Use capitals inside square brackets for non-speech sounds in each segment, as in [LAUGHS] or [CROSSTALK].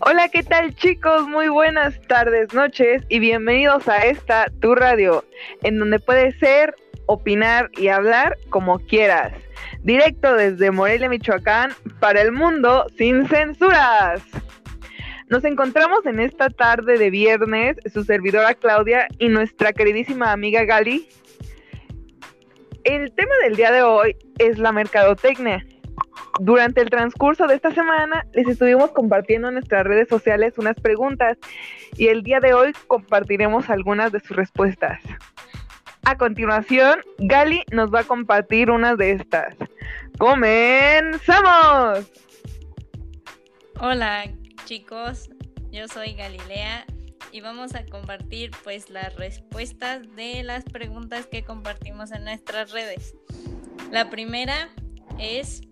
Hola, ¿qué tal chicos? Muy buenas tardes, noches y bienvenidos a esta Tu Radio, en donde puedes ser, opinar y hablar como quieras. Directo desde Morelia, Michoacán, para el mundo sin censuras. Nos encontramos en esta tarde de viernes, su servidora Claudia y nuestra queridísima amiga Gali. El tema del día de hoy es la mercadotecnia. Durante el transcurso de esta semana les estuvimos compartiendo en nuestras redes sociales unas preguntas y el día de hoy compartiremos algunas de sus respuestas. A continuación, Gali nos va a compartir unas de estas. ¡Comenzamos! Hola chicos, yo soy Galilea y vamos a compartir pues las respuestas de las preguntas que compartimos en nuestras redes. La primera es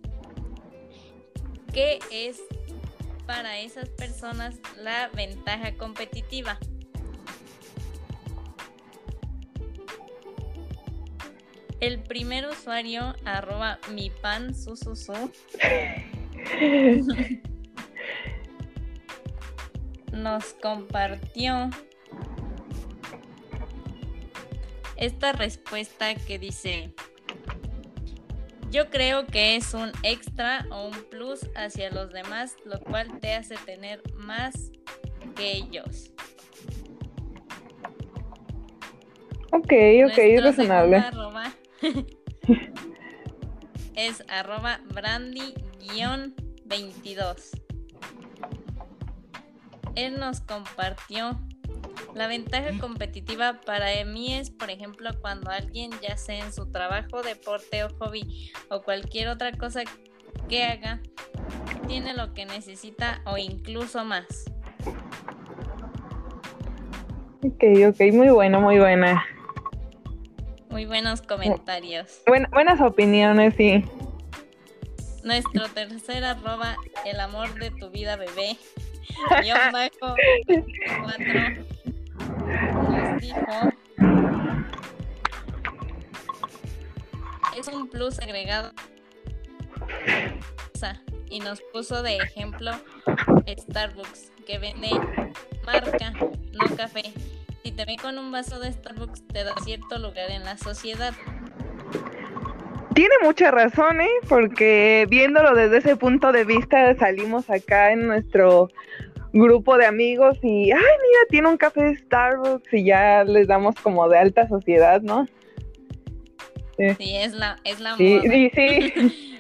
¿Qué es para esas personas la ventaja competitiva? El primer usuario, arroba mi pan su, nos compartió esta respuesta que dice, yo creo que es un extra o un plus hacia los demás, lo cual te hace tener más que ellos. Ok, ok, es razonable. [LAUGHS] es arroba brandy-22. Él nos compartió la ventaja competitiva para mí es, por ejemplo, cuando alguien, ya sea en su trabajo, deporte o hobby o cualquier otra cosa que haga, tiene lo que necesita o incluso más. Ok, ok, muy buena, muy buena. Muy buenos comentarios. buenas opiniones, sí. Nuestro tercer arroba, el amor de tu vida, bebé. [LAUGHS] Yo bajo cuatro dijo es un plus agregado y nos puso de ejemplo Starbucks que vende marca, no café. Si te ve con un vaso de Starbucks te da cierto lugar en la sociedad. Tiene mucha razón, ¿eh? Porque viéndolo desde ese punto de vista salimos acá en nuestro grupo de amigos y, ay, mira, tiene un café de Starbucks y ya les damos como de alta sociedad, ¿no? Sí, es la, es la sí, Sí, sí.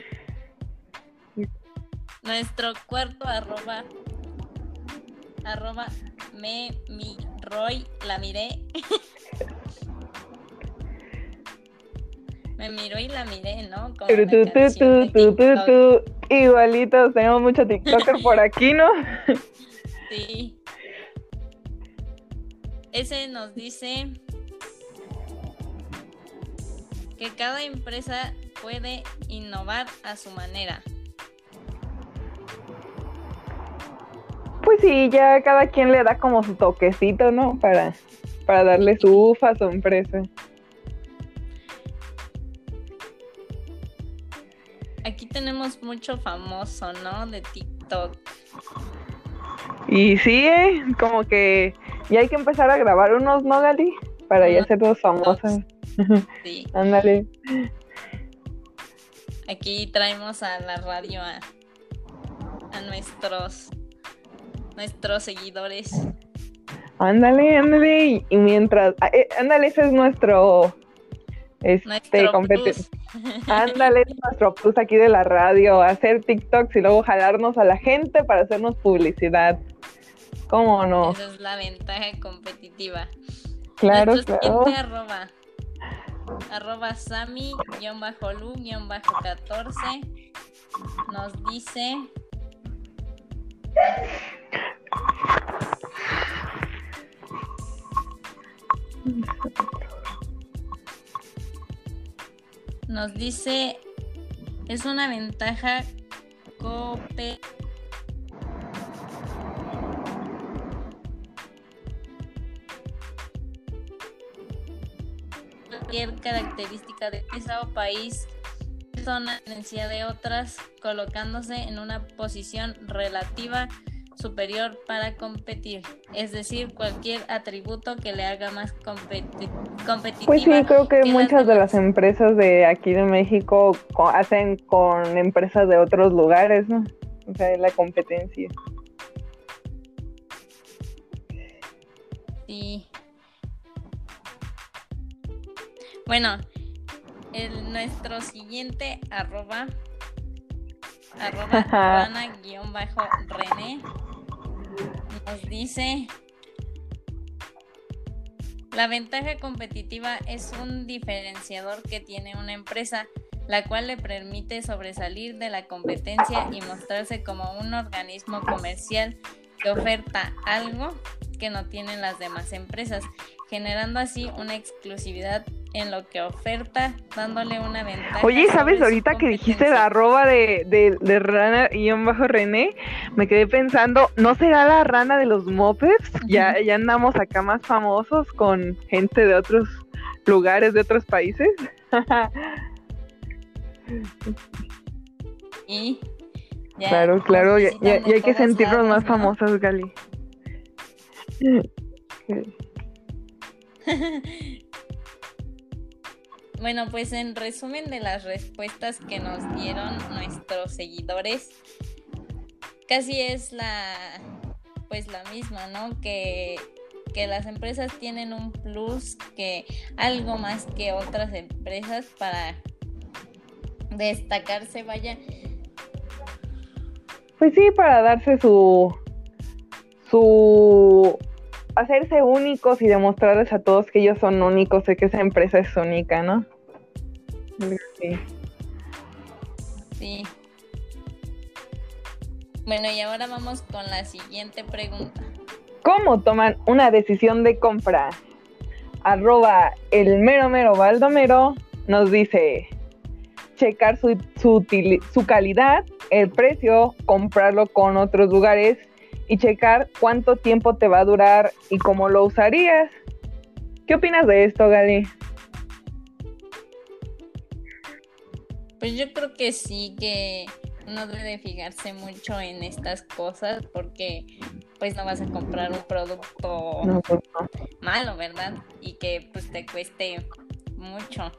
[LAUGHS] Nuestro cuarto arroba, arroba me mi Roy, la miré. [LAUGHS] me miró y la miré, ¿no? Como Igualitos, tenemos mucho TikToker por aquí, ¿no? [LAUGHS] Sí. Ese nos dice que cada empresa puede innovar a su manera. Pues sí, ya cada quien le da como su toquecito, ¿no? Para, para darle su ufa a su empresa. Aquí tenemos mucho famoso, ¿no? De TikTok. Y sí, ¿eh? como que ya hay que empezar a grabar unos, ¿no, Gali? Para ya ser dos famosos. [LAUGHS] Sí. Ándale. Aquí traemos a la radio a, a nuestros nuestros seguidores. Ándale, ándale. Y mientras. Ah, eh, ándale, ese es nuestro. Este, competencia. [LAUGHS] Ándale, nuestro plus aquí de la radio, hacer TikToks y luego jalarnos a la gente para hacernos publicidad. ¿Cómo no? Esa es la ventaja competitiva. Claro, claro. arroba, arroba Sami-Lu-14 nos dice nos dice es una ventaja cope cualquier característica de esa o país persona diferencia de otras, colocándose en una posición relativa superior para competir, es decir, cualquier atributo que le haga más competitiva. Pues sí, creo que, muchas de las empresas de aquí de México hacen con empresas de otros lugares, ¿no? O sea, la competencia. Sí. Bueno, el, nuestro siguiente arroba arroba [LAUGHS] rené nos dice la ventaja competitiva es un diferenciador que tiene una empresa, la cual le permite sobresalir de la competencia y mostrarse como un organismo comercial que oferta algo que no tienen las demás empresas, generando así una exclusividad en lo que oferta, dándole una ventaja. Oye, ¿sabes? Ahorita que dijiste la arroba de, de, de rana y bajo René, me quedé pensando, ¿no será la rana de los mopeds? Ya, ya andamos acá más famosos con gente de otros lugares, de otros países. [LAUGHS] y claro, claro, ya, hay que sentirnos más famosas, Gali. [LAUGHS] Bueno, pues en resumen de las respuestas que nos dieron nuestros seguidores, casi es la pues la misma, ¿no? Que, que las empresas tienen un plus que algo más que otras empresas para destacarse, vaya. Pues sí, para darse su su hacerse únicos y demostrarles a todos que ellos son únicos y que esa empresa es única, ¿no? Sí. Sí. Bueno, y ahora vamos con la siguiente pregunta. ¿Cómo toman una decisión de compra? Arroba el mero mero baldomero nos dice checar su, su, su calidad, el precio, comprarlo con otros lugares y checar cuánto tiempo te va a durar y cómo lo usarías. ¿Qué opinas de esto, Gali? Pues yo creo que sí, que no debe fijarse mucho en estas cosas porque pues no vas a comprar un producto pues malo, ¿verdad? Y que pues te cueste mucho.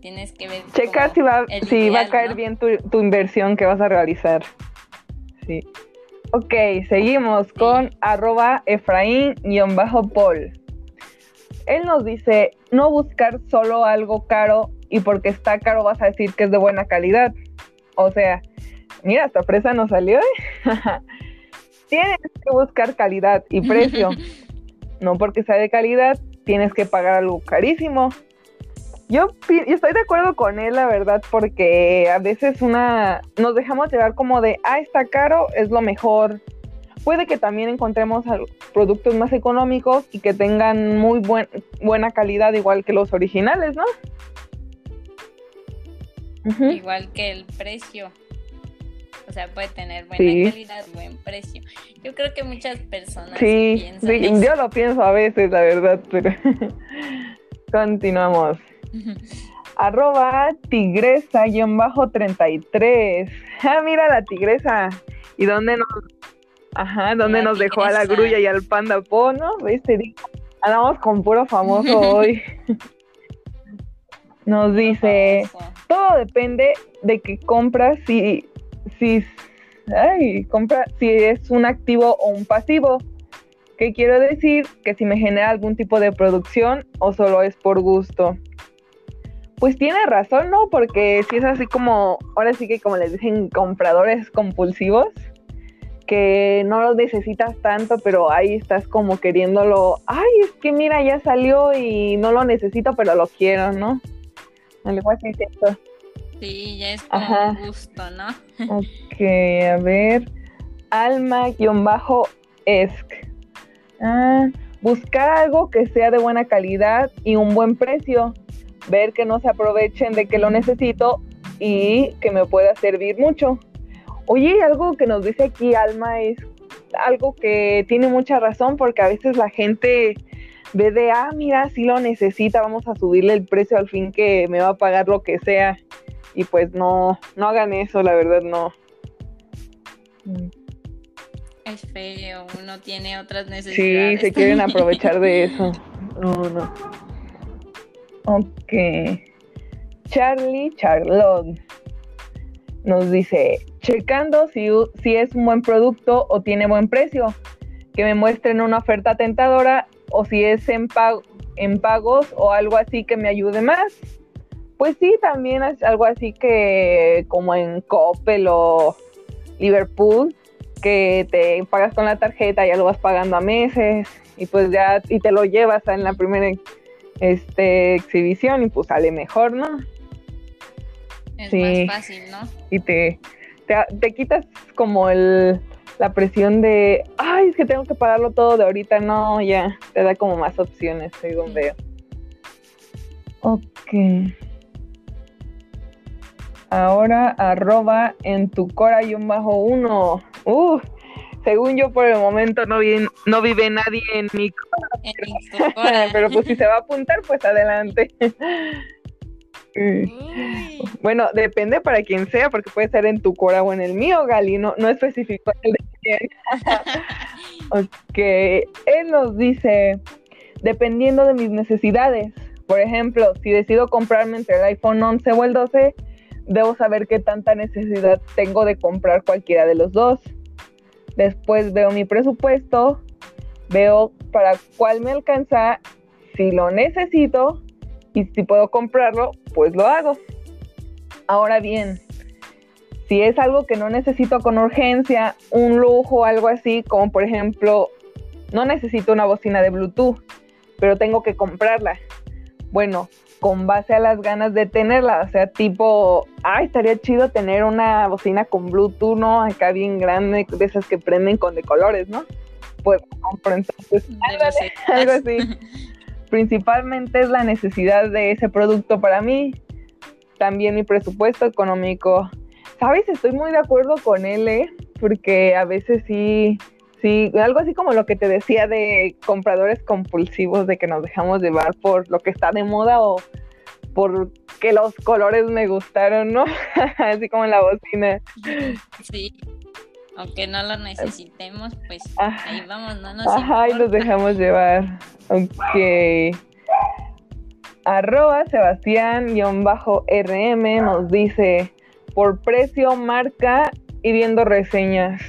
Tienes que ver. Checar si va, si va a caer bien tu, tu, inversión que vas a realizar. Sí. Ok, seguimos con arroba Efraín-Paul. Él nos dice, no buscar solo algo caro y porque está caro vas a decir que es de buena calidad. O sea, mira, esta fresa nos salió. ¿eh? [LAUGHS] tienes que buscar calidad y precio. [LAUGHS] no porque sea de calidad, tienes que pagar algo carísimo. Yo, estoy de acuerdo con él, la verdad, porque a veces una nos dejamos llevar como de, ah, está caro, es lo mejor. Puede que también encontremos productos más económicos y que tengan muy buen, buena calidad, igual que los originales, ¿no? Igual que el precio. O sea, puede tener buena calidad, buen precio. Yo creo que muchas personas piensan. Sí, yo lo pienso a veces, la verdad, pero [LAUGHS] continuamos. Arroba tigresa-33. Ah, mira la tigresa. ¿Y dónde nos, ajá, dónde nos dejó a la grulla y al panda po, no? ¿Viste? Andamos con puro famoso [LAUGHS] hoy. Nos dice, todo depende de que compras si, si, ay, compra, si es un activo o un pasivo. ¿Qué quiero decir? Que si me genera algún tipo de producción o solo es por gusto. Pues tiene razón, ¿no? Porque si es así como, ahora sí que como les dicen, compradores compulsivos, que no lo necesitas tanto, pero ahí estás como queriéndolo, ay, es que mira, ya salió y no lo necesito, pero lo quiero, ¿no? Al igual que esto. Sí, ya es como un gusto, ¿no? [LAUGHS] ok, a ver. Alma-esc. Ah, buscar algo que sea de buena calidad y un buen precio ver que no se aprovechen de que lo necesito y que me pueda servir mucho. Oye, algo que nos dice aquí Alma es algo que tiene mucha razón porque a veces la gente ve de, ah, mira, si lo necesita, vamos a subirle el precio al fin que me va a pagar lo que sea. y pues no, no hagan eso, la verdad no. Es feo, uno tiene otras necesidades. Sí, se quieren aprovechar de [LAUGHS] eso. No, no. Ok. Charlie Charlotte nos dice, checando si, si es un buen producto o tiene buen precio, que me muestren una oferta tentadora o si es en, en pagos o algo así que me ayude más. Pues sí, también es algo así que como en Coppel o Liverpool, que te pagas con la tarjeta, ya lo vas pagando a meses y pues ya y te lo llevas en la primera este, exhibición y pues sale mejor, ¿no? Es más fácil, ¿no? Y te, te, quitas como el, la presión de, ay, es que tengo que pagarlo todo de ahorita, no, ya, te da como más opciones, según veo. Ok. Ahora arroba en tu cora y un bajo uno. Uh, según yo por el momento no, vi, no vive nadie en mi cora. [LAUGHS] pero pues si se va a apuntar, pues adelante. [LAUGHS] Bueno, depende para quien sea, porque puede ser en tu cora o en el mío, Gali, no, no especificó el de quién. [LAUGHS] ok, él nos dice, dependiendo de mis necesidades, por ejemplo, si decido comprarme entre el iPhone 11 o el 12, debo saber qué tanta necesidad tengo de comprar cualquiera de los dos. Después veo mi presupuesto, veo para cuál me alcanza, si lo necesito y si puedo comprarlo, pues lo hago. Ahora bien, si es algo que no necesito con urgencia, un lujo, algo así, como por ejemplo, no necesito una bocina de Bluetooth, pero tengo que comprarla. Bueno, con base a las ganas de tenerla, o sea, tipo, ay, estaría chido tener una bocina con Bluetooth, ¿no? Acá bien grande, de esas que prenden con de colores, ¿no? Pues compro entonces [LAUGHS] algo así. [LAUGHS] Principalmente es la necesidad de ese producto para mí, también mi presupuesto económico. ¿Sabes? Estoy muy de acuerdo con él, ¿eh? Porque a veces sí, sí, algo así como lo que te decía de compradores compulsivos, de que nos dejamos llevar por lo que está de moda o por que los colores me gustaron, ¿no? [LAUGHS] así como en la bocina. Sí. Aunque no lo necesitemos, pues ahí vamos, no nos Ajá, y nos dejamos llevar. Ok. Arroba Sebastián-RM nos dice, por precio, marca y viendo reseñas.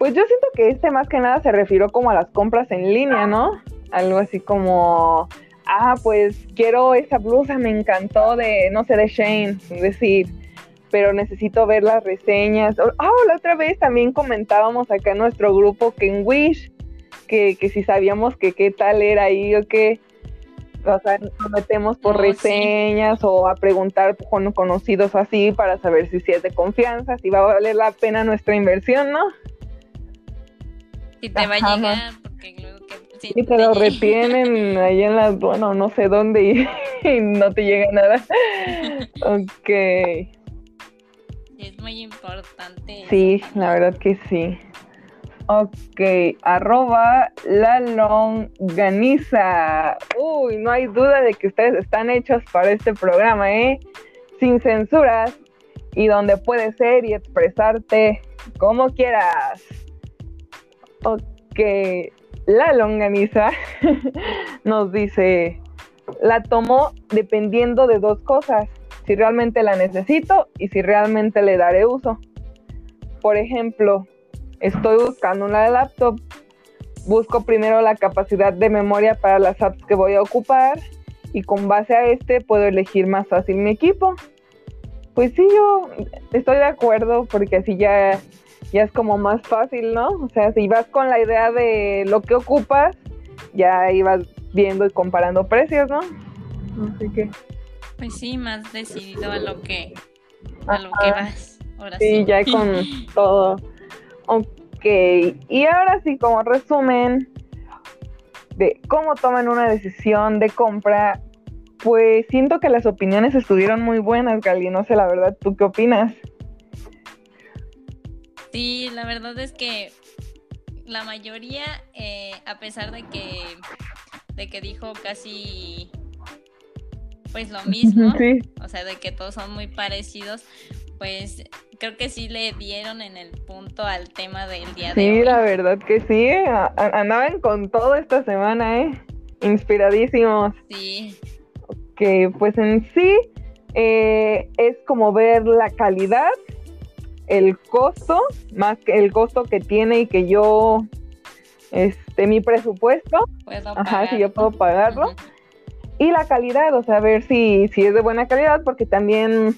Pues yo siento que este más que nada se refirió como a las compras en línea, ¿no? Algo así como, ah, pues quiero esa blusa, me encantó de, no sé, de Shane, es decir, pero necesito ver las reseñas. Ah, la otra vez también comentábamos acá en nuestro grupo que en Wish, que, que si sabíamos que qué tal era ahí o qué, o sea, nos metemos por oh, reseñas o a preguntar con conocidos así para saber si, si es de confianza, si va a valer la pena nuestra inversión, ¿no? Si te va a llegar, porque luego que... Si te, lo retienen ahí en las, bueno, no sé dónde y, [LAUGHS] y no te llega nada. [LAUGHS] ok es muy importante. Sí, la verdad que sí. Ok, arroba la longaniza. Uy, no hay duda de que ustedes están hechos para este programa, ¿eh? Sin censuras y donde puedes ser y expresarte como quieras. Ok, la longaniza [LAUGHS] nos dice, la tomó dependiendo de dos cosas si realmente la necesito y si realmente le daré uso. Por ejemplo, estoy buscando una laptop, busco primero la capacidad de memoria para las apps que voy a ocupar y con base a este puedo elegir más fácil mi equipo. Pues sí, yo estoy de acuerdo porque así ya, ya es como más fácil, ¿no? O sea, si vas con la idea de lo que ocupas, ya ibas viendo y comparando precios, ¿no? Así que... Pues sí, más decidido a lo que, a lo que vas. Ahora sí, ya [LAUGHS] con todo. Ok, y ahora sí, como resumen de cómo toman una decisión de compra, pues siento que las opiniones estuvieron muy buenas, Gali. No sé, la verdad, ¿tú qué opinas? Sí, la verdad es que la mayoría, eh, a pesar de que, de que dijo casi pues lo mismo, o sea, de que todos son muy parecidos, pues creo que sí le dieron en el punto al tema del día de hoy. Sí, la verdad que sí, andaban con todo esta semana, ¿eh? Inspiradísimos. Sí. Que pues en sí eh, es como ver la calidad, el costo, más que el costo que tiene y que yo, este, mi presupuesto, ajá, si yo puedo pagarlo. Y la calidad, o sea, ver si, si es de buena calidad, porque también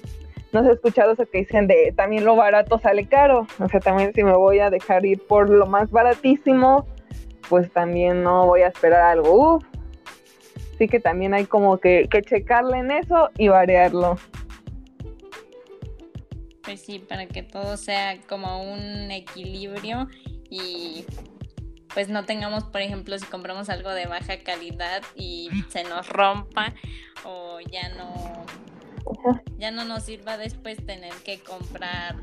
no he escuchado eso que dicen de también lo barato sale caro. O sea, también si me voy a dejar ir por lo más baratísimo, pues también no voy a esperar algo. Uf. Así que también hay como que, que checarle en eso y variarlo. Pues sí, para que todo sea como un equilibrio y pues no tengamos, por ejemplo, si compramos algo de baja calidad y se nos rompa o ya no ya no nos sirva después tener que comprar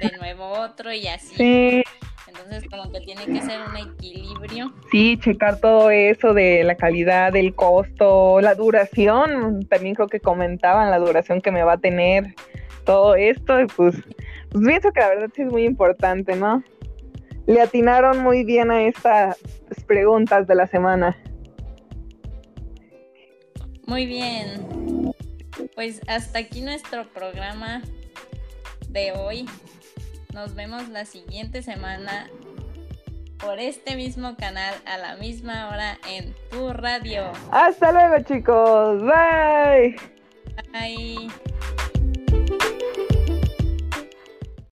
de nuevo otro y así. Entonces como que tiene que ser un equilibrio. Sí, checar todo eso de la calidad, del costo, la duración, también creo que comentaban la duración que me va a tener todo esto y pues, pues pienso que la verdad sí es muy importante, ¿no? le atinaron muy bien a estas preguntas de la semana. Muy bien. Pues hasta aquí nuestro programa de hoy. Nos vemos la siguiente semana por este mismo canal a la misma hora en tu radio. Hasta luego chicos. Bye. Bye.